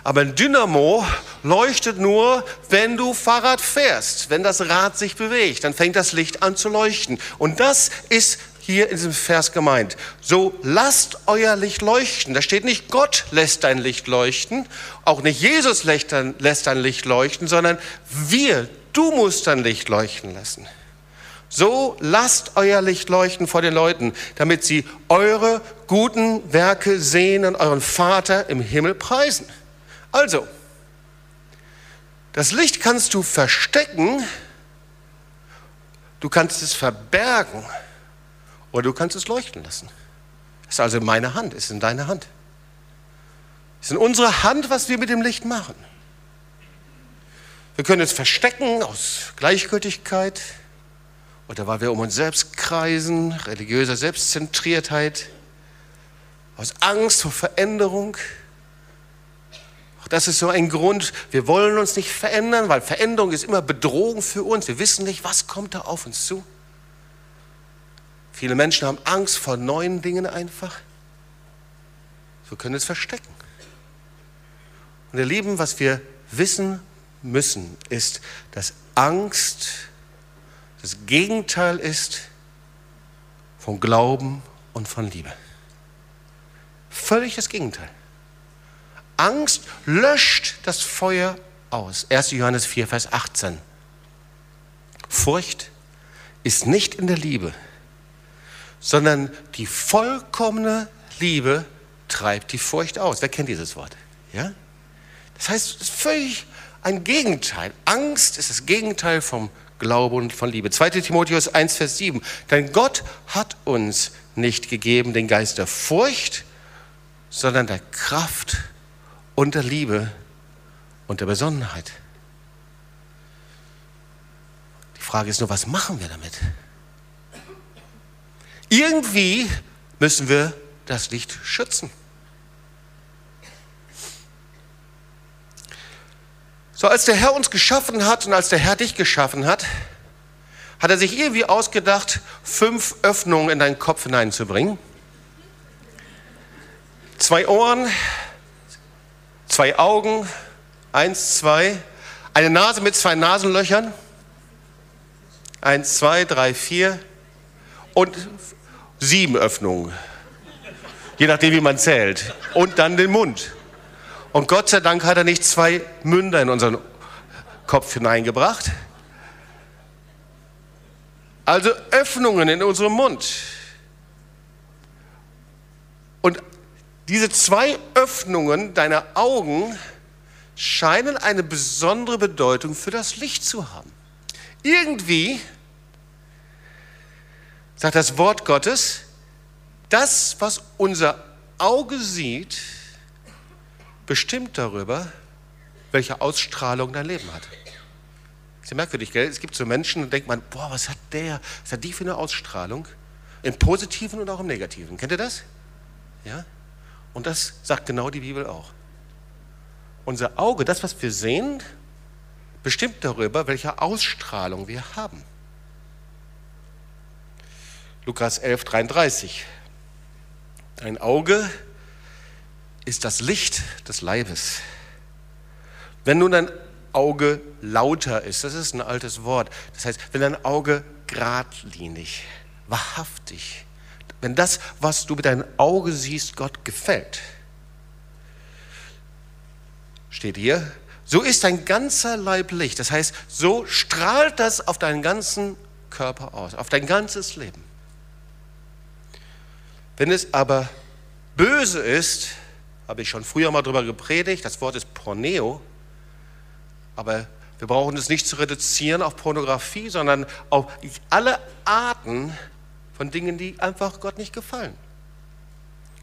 Aber ein Dynamo leuchtet nur, wenn du Fahrrad fährst, wenn das Rad sich bewegt, dann fängt das Licht an zu leuchten. Und das ist hier in diesem Vers gemeint. So lasst euer Licht leuchten. Da steht nicht Gott lässt dein Licht leuchten, auch nicht Jesus lässt dein, Licht leuchten, sondern wir, du musst dein Licht leuchten lassen. So lasst euer Licht leuchten vor den Leuten, damit sie eure guten Werke sehen und euren Vater im Himmel preisen. Also, das Licht kannst du verstecken, du kannst es verbergen oder du kannst es leuchten lassen. Es ist also in meiner Hand, es ist in deiner Hand. Es ist in unserer Hand, was wir mit dem Licht machen. Wir können es verstecken aus Gleichgültigkeit oder weil wir um uns selbst kreisen, religiöser Selbstzentriertheit, aus Angst vor Veränderung. Das ist so ein Grund, wir wollen uns nicht verändern, weil Veränderung ist immer Bedrohung für uns. Wir wissen nicht, was kommt da auf uns zu. Viele Menschen haben Angst vor neuen Dingen einfach. Wir können es verstecken. Und ihr Lieben, was wir wissen müssen, ist, dass Angst das Gegenteil ist von Glauben und von Liebe. Völlig das Gegenteil. Angst löscht das Feuer aus. 1. Johannes 4, Vers 18. Furcht ist nicht in der Liebe, sondern die vollkommene Liebe treibt die Furcht aus. Wer kennt dieses Wort? Ja? Das heißt, es ist völlig ein Gegenteil. Angst ist das Gegenteil vom Glaube und von Liebe. 2. Timotheus 1, Vers 7. Denn Gott hat uns nicht gegeben den Geist der Furcht, sondern der Kraft und der Liebe und der Besonnenheit. Die Frage ist nur, was machen wir damit? Irgendwie müssen wir das Licht schützen. So, als der Herr uns geschaffen hat und als der Herr dich geschaffen hat, hat er sich irgendwie ausgedacht, fünf Öffnungen in deinen Kopf hineinzubringen. Zwei Ohren, zwei Augen Eins, zwei. Eine Nase mit zwei Nasenlöchern. Eins, zwei, drei, vier. Und sieben Öffnungen. Je nachdem, wie man zählt. Und dann den Mund. Und Gott sei Dank hat er nicht zwei Münder in unseren Kopf hineingebracht. Also Öffnungen in unserem Mund. Und diese zwei Öffnungen deiner Augen scheinen eine besondere Bedeutung für das Licht zu haben. Irgendwie sagt das Wort Gottes, das, was unser Auge sieht, bestimmt darüber, welche Ausstrahlung dein Leben hat. Ist ja merkwürdig, gell? Es gibt so Menschen, da denkt man, boah, was hat der, was hat die für eine Ausstrahlung? Im Positiven und auch im Negativen. Kennt ihr das? Ja? Und das sagt genau die Bibel auch. Unser Auge, das, was wir sehen, bestimmt darüber, welche Ausstrahlung wir haben. Lukas 11, 33. Dein Auge ist das Licht des Leibes. Wenn nun dein Auge lauter ist, das ist ein altes Wort, das heißt, wenn dein Auge geradlinig, wahrhaftig, wenn das, was du mit deinem Auge siehst, Gott gefällt, steht hier, so ist dein ganzer Leib Licht. Das heißt, so strahlt das auf deinen ganzen Körper aus, auf dein ganzes Leben. Wenn es aber böse ist, habe ich schon früher mal darüber gepredigt, das Wort ist Porneo, aber wir brauchen es nicht zu reduzieren auf Pornografie, sondern auf alle Arten von Dingen, die einfach Gott nicht gefallen.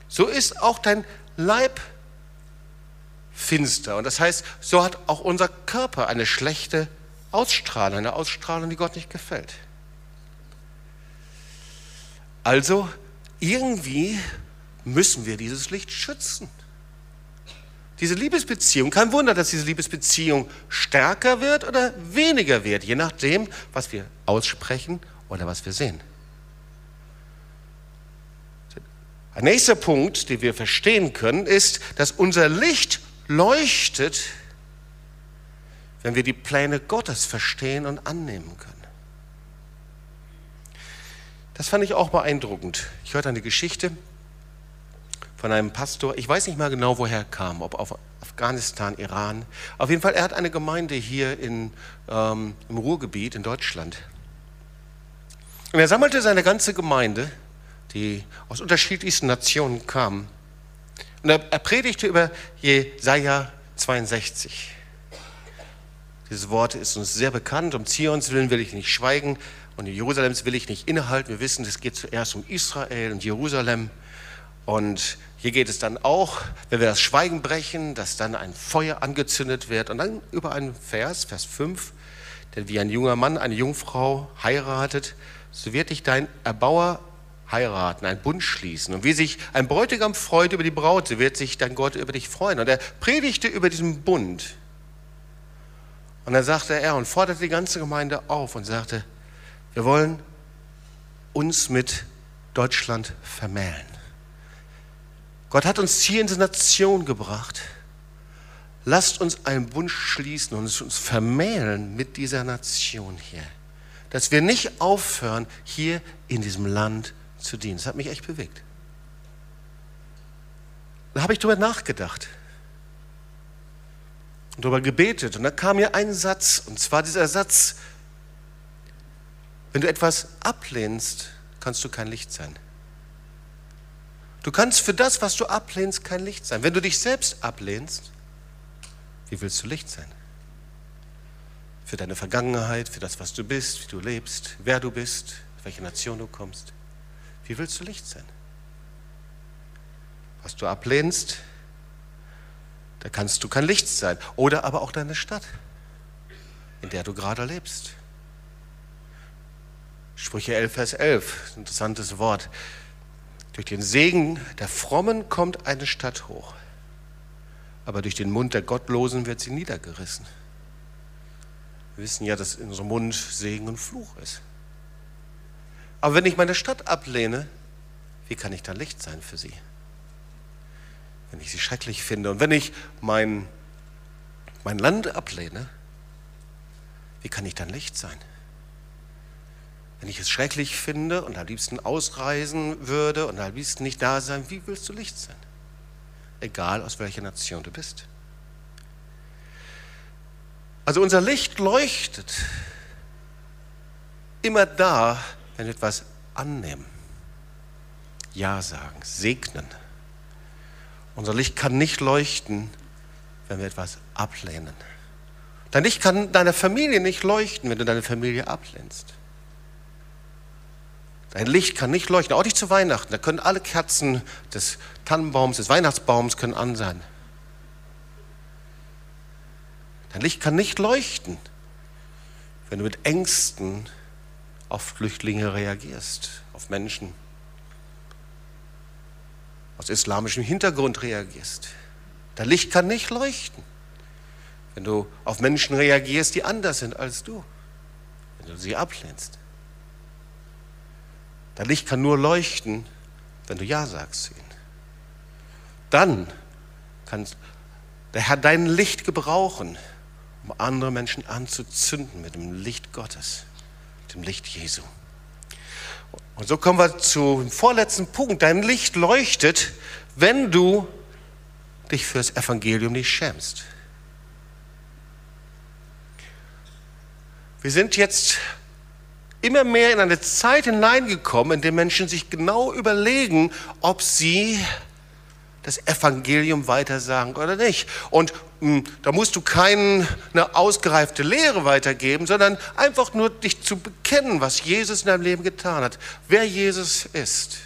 So ist auch dein Leib finster. Und das heißt, so hat auch unser Körper eine schlechte Ausstrahlung, eine Ausstrahlung, die Gott nicht gefällt. Also irgendwie müssen wir dieses Licht schützen. Diese Liebesbeziehung, kein Wunder, dass diese Liebesbeziehung stärker wird oder weniger wird, je nachdem, was wir aussprechen oder was wir sehen. Ein nächster Punkt, den wir verstehen können, ist, dass unser Licht leuchtet, wenn wir die Pläne Gottes verstehen und annehmen können. Das fand ich auch beeindruckend. Ich hörte eine Geschichte von einem Pastor, ich weiß nicht mal genau, woher er kam, ob auf Afghanistan, Iran. Auf jeden Fall, er hat eine Gemeinde hier in, ähm, im Ruhrgebiet in Deutschland. Und er sammelte seine ganze Gemeinde, die aus unterschiedlichsten Nationen kam, und er, predigte über Jesaja 62. Dieses Wort ist uns sehr bekannt. Um Zions willen will ich nicht schweigen und in Jerusalems will ich nicht innehalten. Wir wissen, es geht zuerst um Israel und Jerusalem. Und hier geht es dann auch, wenn wir das Schweigen brechen, dass dann ein Feuer angezündet wird. Und dann über einen Vers, Vers 5, denn wie ein junger Mann eine Jungfrau heiratet, so wird dich dein Erbauer heiraten, einen Bund schließen. Und wie sich ein Bräutigam freut über die Braut, so wird sich dein Gott über dich freuen. Und er predigte über diesen Bund. Und dann sagte er und forderte die ganze Gemeinde auf und sagte, wir wollen uns mit Deutschland vermählen. Gott hat uns hier in die Nation gebracht. Lasst uns einen Bund schließen und uns vermählen mit dieser Nation hier. Dass wir nicht aufhören, hier in diesem Land zu dienen. Das hat mich echt bewegt. Da habe ich darüber nachgedacht und darüber gebetet. Und da kam mir ein Satz, und zwar dieser Satz, wenn du etwas ablehnst, kannst du kein Licht sein. Du kannst für das, was du ablehnst, kein Licht sein. Wenn du dich selbst ablehnst, wie willst du Licht sein? Für deine Vergangenheit, für das, was du bist, wie du lebst, wer du bist, welche Nation du kommst. Wie willst du Licht sein? Was du ablehnst, da kannst du kein Licht sein. Oder aber auch deine Stadt, in der du gerade lebst. Sprüche 11, Vers 11, interessantes Wort. Durch den Segen der Frommen kommt eine Stadt hoch, aber durch den Mund der Gottlosen wird sie niedergerissen. Wir wissen ja, dass in unserem Mund Segen und Fluch ist. Aber wenn ich meine Stadt ablehne, wie kann ich dann Licht sein für sie? Wenn ich sie schrecklich finde und wenn ich mein mein Land ablehne, wie kann ich dann Licht sein? Wenn ich es schrecklich finde und am liebsten ausreisen würde und am liebsten nicht da sein, wie willst du Licht sein? Egal aus welcher Nation du bist. Also unser Licht leuchtet immer da, wenn wir etwas annehmen, Ja sagen, segnen. Unser Licht kann nicht leuchten, wenn wir etwas ablehnen. Dein Licht kann deiner Familie nicht leuchten, wenn du deine Familie ablehnst. Dein Licht kann nicht leuchten, auch nicht zu Weihnachten. Da können alle Kerzen des Tannenbaums, des Weihnachtsbaums können an sein. Dein Licht kann nicht leuchten, wenn du mit Ängsten auf Flüchtlinge reagierst, auf Menschen aus islamischem Hintergrund reagierst. Dein Licht kann nicht leuchten, wenn du auf Menschen reagierst, die anders sind als du, wenn du sie ablehnst. Dein Licht kann nur leuchten, wenn du Ja sagst zu ihnen. Dann kann der Herr dein Licht gebrauchen, um andere Menschen anzuzünden mit dem Licht Gottes, dem Licht Jesu. Und so kommen wir zum vorletzten Punkt. Dein Licht leuchtet, wenn du dich fürs Evangelium nicht schämst. Wir sind jetzt immer mehr in eine Zeit hineingekommen, in der Menschen sich genau überlegen, ob sie das Evangelium weitersagen oder nicht. Und da musst du keine ausgereifte Lehre weitergeben, sondern einfach nur dich zu bekennen, was Jesus in deinem Leben getan hat, wer Jesus ist,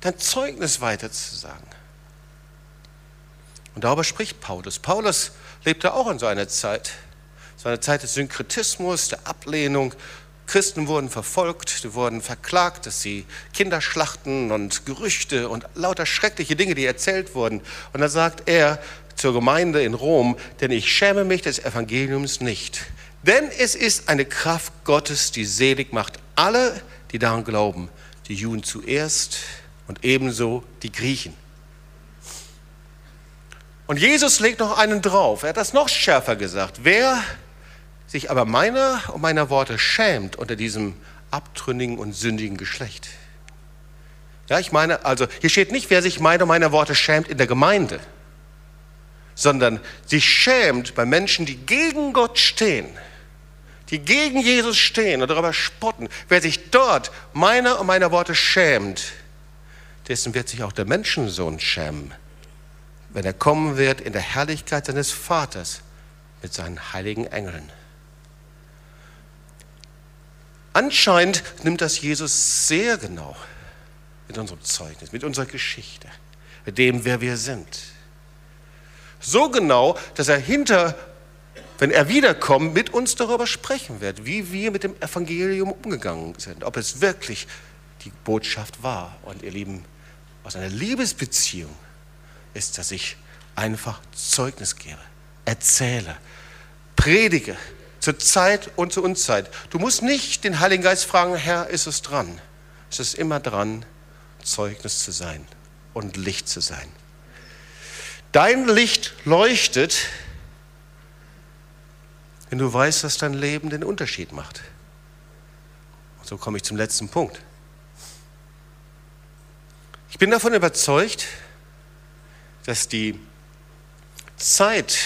dein Zeugnis weiterzusagen. Und darüber spricht Paulus. Paulus lebte auch in so einer Zeit, so einer Zeit des Synkretismus, der Ablehnung Christen wurden verfolgt, sie wurden verklagt, dass sie Kinder schlachten und Gerüchte und lauter schreckliche Dinge, die erzählt wurden. Und da sagt er zur Gemeinde in Rom, denn ich schäme mich des Evangeliums nicht. Denn es ist eine Kraft Gottes, die selig macht alle, die daran glauben, die Juden zuerst und ebenso die Griechen. Und Jesus legt noch einen drauf. Er hat das noch schärfer gesagt. Wer sich aber meiner und meiner Worte schämt unter diesem abtrünnigen und sündigen Geschlecht. Ja, ich meine, also hier steht nicht, wer sich meiner und meiner Worte schämt in der Gemeinde, sondern sich schämt bei Menschen, die gegen Gott stehen, die gegen Jesus stehen und darüber spotten. Wer sich dort meiner und meiner Worte schämt, dessen wird sich auch der Menschensohn schämen, wenn er kommen wird in der Herrlichkeit seines Vaters mit seinen heiligen Engeln. Anscheinend nimmt das Jesus sehr genau mit unserem Zeugnis, mit unserer Geschichte, mit dem, wer wir sind. So genau, dass er hinter, wenn er wiederkommt, mit uns darüber sprechen wird, wie wir mit dem Evangelium umgegangen sind, ob es wirklich die Botschaft war. Und ihr Lieben, aus einer Liebesbeziehung ist, dass ich einfach Zeugnis gebe, erzähle, predige, zur Zeit und zur Unzeit. Du musst nicht den Heiligen Geist fragen, Herr, ist es dran? Es ist immer dran, Zeugnis zu sein und Licht zu sein. Dein Licht leuchtet, wenn du weißt, dass dein Leben den Unterschied macht. Und so komme ich zum letzten Punkt. Ich bin davon überzeugt, dass die Zeit,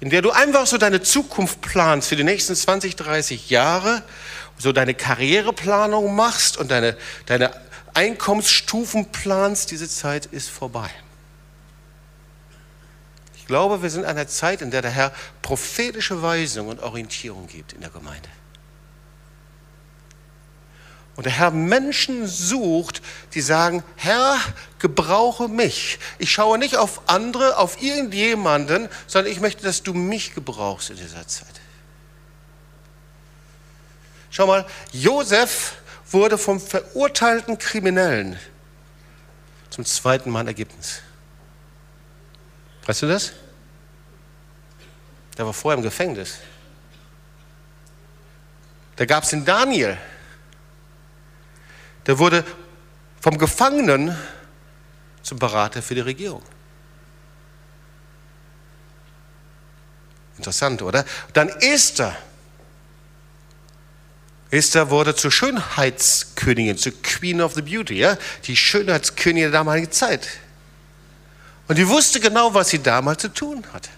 in der du einfach so deine Zukunft planst für die nächsten 20, 30 Jahre, so deine Karriereplanung machst und deine, deine Einkommensstufen planst, diese Zeit ist vorbei. Ich glaube, wir sind in einer Zeit, in der der Herr prophetische Weisung und Orientierung gibt in der Gemeinde. Und der Herr Menschen sucht, die sagen, Herr, gebrauche mich. Ich schaue nicht auf andere, auf irgendjemanden, sondern ich möchte, dass du mich gebrauchst in dieser Zeit. Schau mal, Josef wurde vom verurteilten Kriminellen zum zweiten Mann Ägyptens. Weißt du das? Der war vorher im Gefängnis. Da gab es den Daniel der wurde vom Gefangenen zum Berater für die Regierung. Interessant, oder? Dann Esther. Esther wurde zur Schönheitskönigin, zur Queen of the Beauty, ja? die Schönheitskönigin der damaligen Zeit. Und die wusste genau, was sie damals zu tun hatte.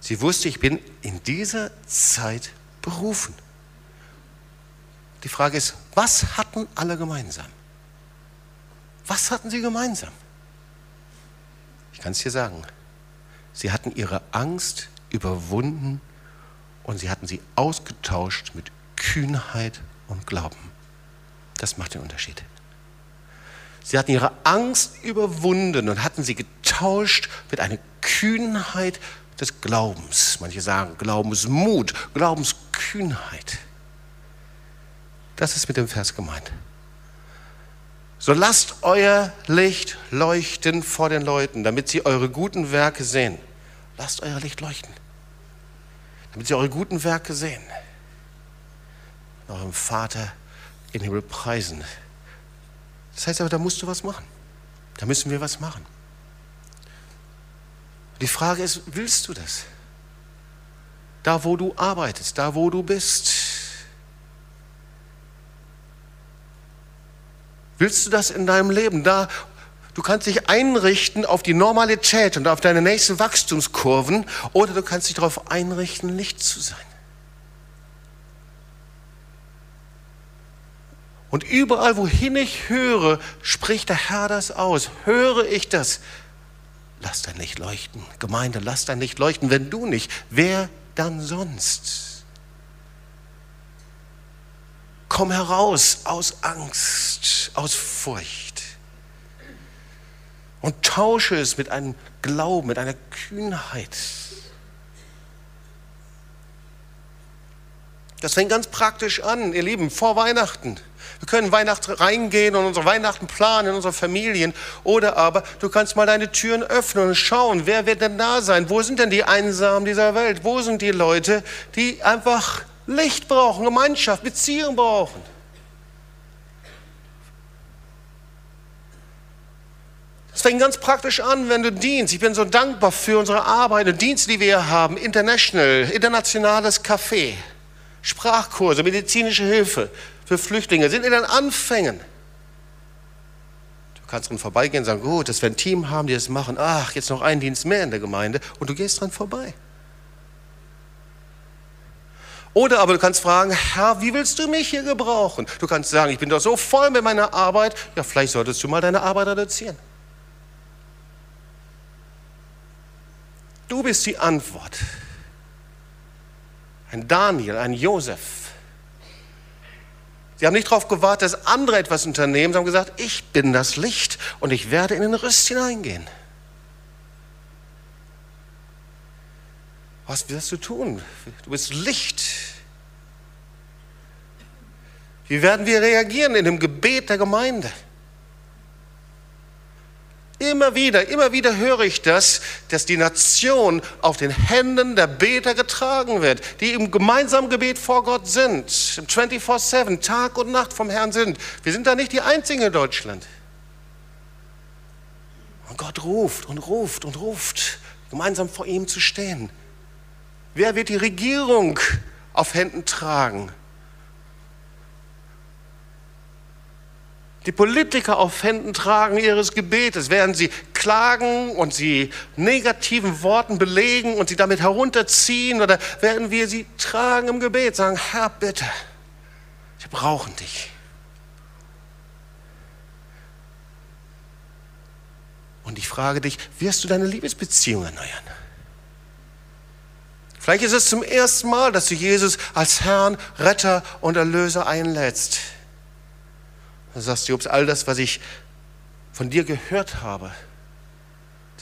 Sie wusste, ich bin in dieser Zeit berufen. Die Frage ist, was hatten alle gemeinsam? Was hatten sie gemeinsam? Ich kann es dir sagen. Sie hatten ihre Angst überwunden und sie hatten sie ausgetauscht mit Kühnheit und Glauben. Das macht den Unterschied. Sie hatten ihre Angst überwunden und hatten sie getauscht mit einer Kühnheit des Glaubens. Manche sagen Glaubensmut, Glaubenskühnheit. Das ist mit dem Vers gemeint. So lasst euer Licht leuchten vor den Leuten, damit sie eure guten Werke sehen. Lasst euer Licht leuchten, damit sie eure guten Werke sehen. Eurem Vater in Himmel preisen. Das heißt aber, da musst du was machen. Da müssen wir was machen. Die Frage ist, willst du das? Da, wo du arbeitest, da, wo du bist. Willst du das in deinem Leben? Da, du kannst dich einrichten auf die Normalität und auf deine nächsten Wachstumskurven oder du kannst dich darauf einrichten, Licht zu sein. Und überall, wohin ich höre, spricht der Herr das aus. Höre ich das? Lass dein Licht leuchten. Gemeinde, lass dein Licht leuchten. Wenn du nicht, wer dann sonst? Komm heraus aus Angst, aus Furcht und tausche es mit einem Glauben, mit einer Kühnheit. Das fängt ganz praktisch an, ihr Lieben, vor Weihnachten. Wir können Weihnachten reingehen und unsere Weihnachten planen in unseren Familien. Oder aber du kannst mal deine Türen öffnen und schauen, wer wird denn da sein? Wo sind denn die Einsamen dieser Welt? Wo sind die Leute, die einfach Licht brauchen, Gemeinschaft, Beziehung brauchen? Es fängt ganz praktisch an, wenn du dienst. Ich bin so dankbar für unsere Arbeit und Dienste, die wir hier haben. International, internationales Café, Sprachkurse, medizinische Hilfe für Flüchtlinge, sind in den Anfängen. Du kannst dran vorbeigehen und sagen, gut, dass wir ein Team haben, die das machen. Ach, jetzt noch ein Dienst mehr in der Gemeinde und du gehst dran vorbei. Oder aber du kannst fragen, Herr, wie willst du mich hier gebrauchen? Du kannst sagen, ich bin doch so voll mit meiner Arbeit. Ja, vielleicht solltest du mal deine Arbeit reduzieren. Du bist die Antwort. Ein Daniel, ein Josef, Sie haben nicht darauf gewartet, dass andere etwas unternehmen. Sie haben gesagt, ich bin das Licht und ich werde in den Rüst hineingehen. Was wirst du tun? Du bist Licht. Wie werden wir reagieren in dem Gebet der Gemeinde? Immer wieder, immer wieder höre ich das, dass die Nation auf den Händen der Beter getragen wird, die im gemeinsamen Gebet vor Gott sind, 24-7, Tag und Nacht vom Herrn sind. Wir sind da nicht die Einzigen in Deutschland. Und Gott ruft und ruft und ruft, gemeinsam vor ihm zu stehen. Wer wird die Regierung auf Händen tragen? Die Politiker auf Händen tragen ihres Gebetes, während sie klagen und sie negativen Worten belegen und sie damit herunterziehen oder werden wir sie tragen im Gebet, sagen, Herr, bitte, wir brauchen dich. Und ich frage dich, wirst du deine Liebesbeziehung erneuern? Vielleicht ist es zum ersten Mal, dass du Jesus als Herrn, Retter und Erlöser einlädst. Dann sagst du, Jobs, all das, was ich von dir gehört habe,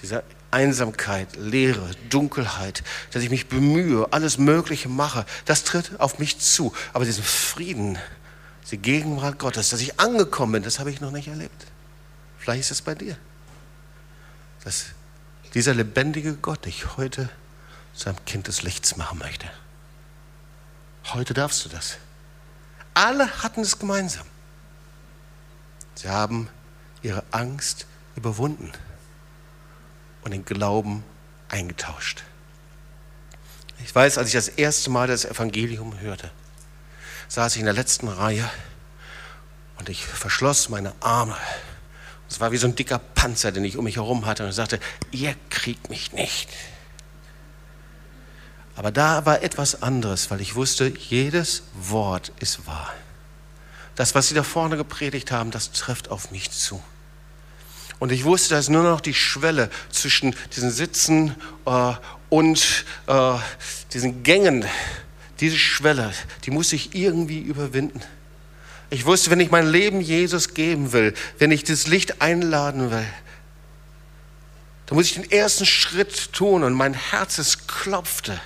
diese Einsamkeit, Leere, Dunkelheit, dass ich mich bemühe, alles Mögliche mache, das tritt auf mich zu. Aber diesen Frieden, die Gegenwart Gottes, dass ich angekommen bin, das habe ich noch nicht erlebt. Vielleicht ist es bei dir. Dass dieser lebendige Gott dich heute zu einem Kind des Lichts machen möchte. Heute darfst du das. Alle hatten es gemeinsam. Sie haben ihre Angst überwunden und den Glauben eingetauscht. Ich weiß, als ich das erste Mal das Evangelium hörte, saß ich in der letzten Reihe und ich verschloss meine Arme. Es war wie so ein dicker Panzer, den ich um mich herum hatte und sagte, ihr kriegt mich nicht. Aber da war etwas anderes, weil ich wusste, jedes Wort ist wahr. Das, was sie da vorne gepredigt haben, das trifft auf mich zu. Und ich wusste, da ist nur noch die Schwelle zwischen diesen Sitzen äh, und äh, diesen Gängen. Diese Schwelle, die muss ich irgendwie überwinden. Ich wusste, wenn ich mein Leben Jesus geben will, wenn ich das Licht einladen will, dann muss ich den ersten Schritt tun und mein Herz es klopfte.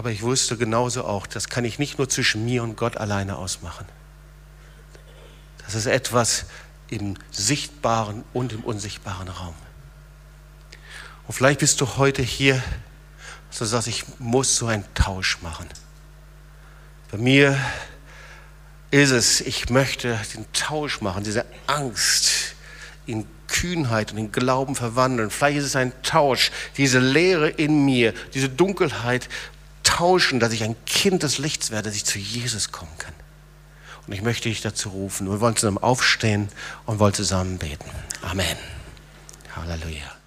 Aber ich wusste genauso auch, das kann ich nicht nur zwischen mir und Gott alleine ausmachen. Das ist etwas im sichtbaren und im unsichtbaren Raum. Und vielleicht bist du heute hier, dass du sagst, ich muss so einen Tausch machen. Bei mir ist es, ich möchte den Tausch machen, diese Angst in Kühnheit und in Glauben verwandeln. Vielleicht ist es ein Tausch, diese Leere in mir, diese Dunkelheit tauschen, dass ich ein Kind des Lichts werde, dass ich zu Jesus kommen kann. Und ich möchte dich dazu rufen. Wir wollen zusammen aufstehen und wollen zusammen beten. Amen. Halleluja.